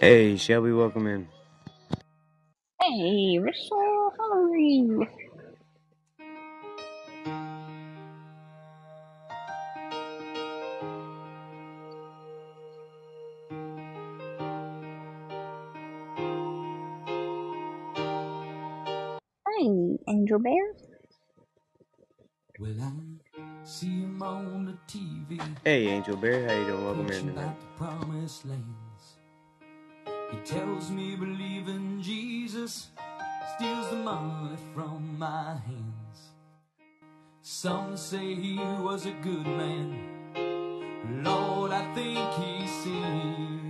Hey, Shelby, welcome in. Hey, Rachel, how are you? Hey, Angel Bear. Well, I see him on the TV Hey, Angel Bear, how you doing? Welcome in preaching tonight. about the promised lands. He tells me believe in Jesus steals the money from my hands. Some say he was a good man. Lord, I think he's sinned.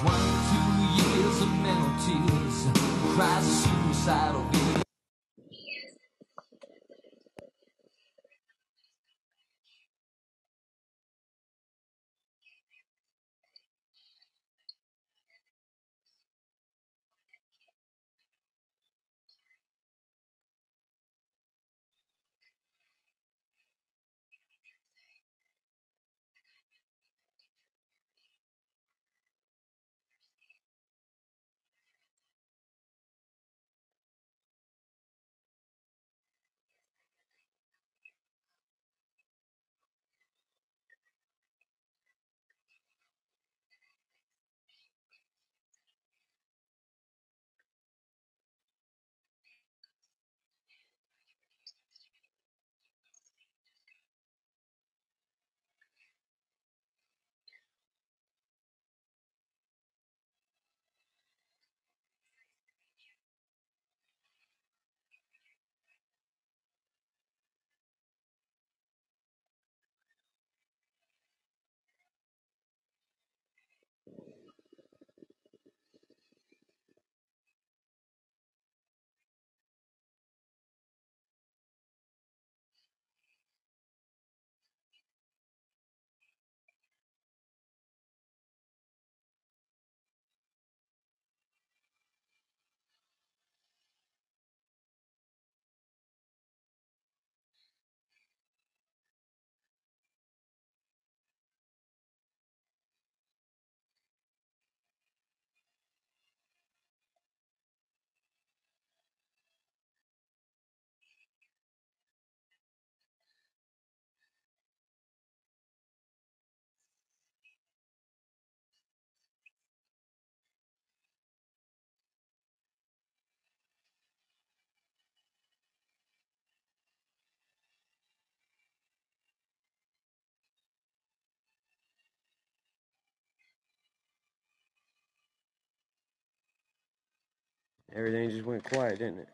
Twenty-two years of mental tears, cries suicidal Everything just went quiet, didn't it?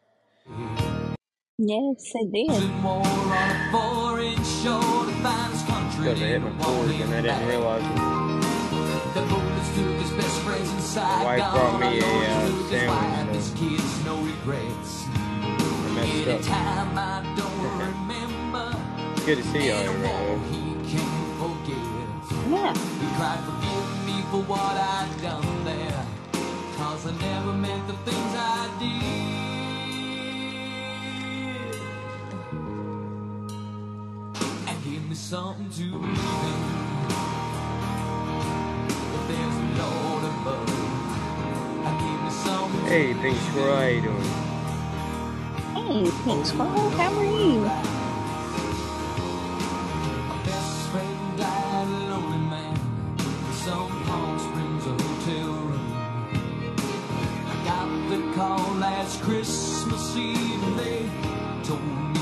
Yes, it did. Losing war on a foreign shore to find his country Because I hit my didn't want fork and I didn't realize it. The bullets took his best friends inside. wife brought me a, uh, sandwich, so- kids, no regrets. I messed up. Anytime I don't remember, It's good to see y'all here, anymore, right? he can't forget. Yeah. He cried, forgive me for what I'd done there. Cause I never meant the things I did. And give me something to believe in. If there's a Lord above. And give me something Hey, Pink Squirrel, how you doing? Hey, Pink Squirrel, how are you? Got call last Christmas Eve and they told me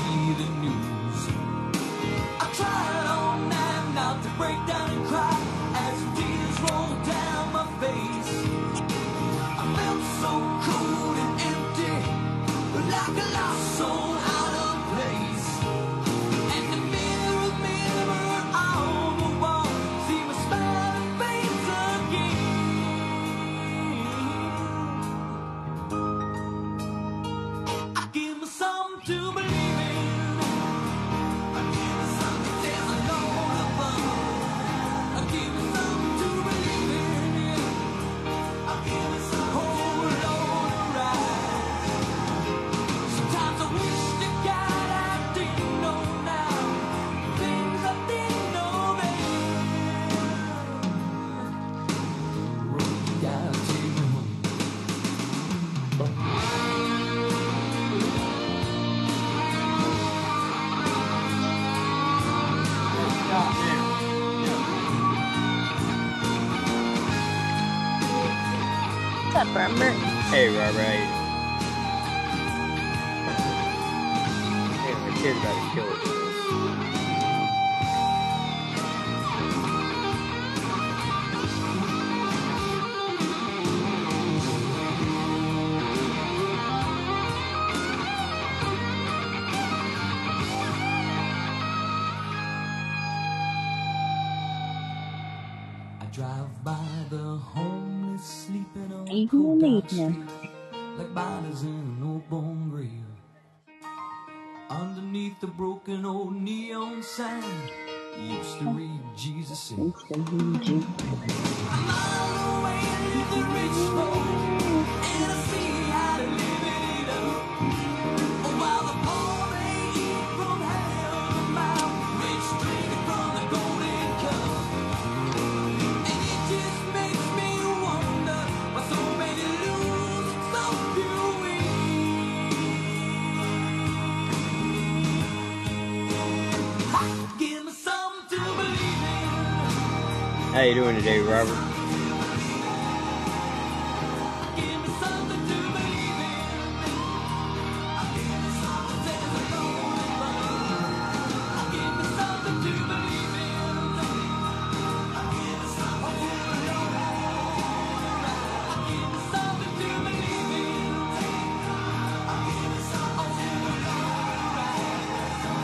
What's up, Robert? Hey, Robert. Hey, my kid's about to kill. Drive by the homeless sleeping on cold street, like bodies in an old bone grave. Underneath the broken old neon sign, used to read Jesus said, Thanks to you, G. A mile away the rich folk, and I see believe you doing today, Robert?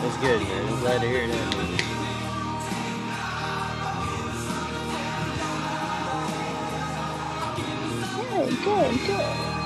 That's good, man. I'm glad to hear that. Man. Good, good,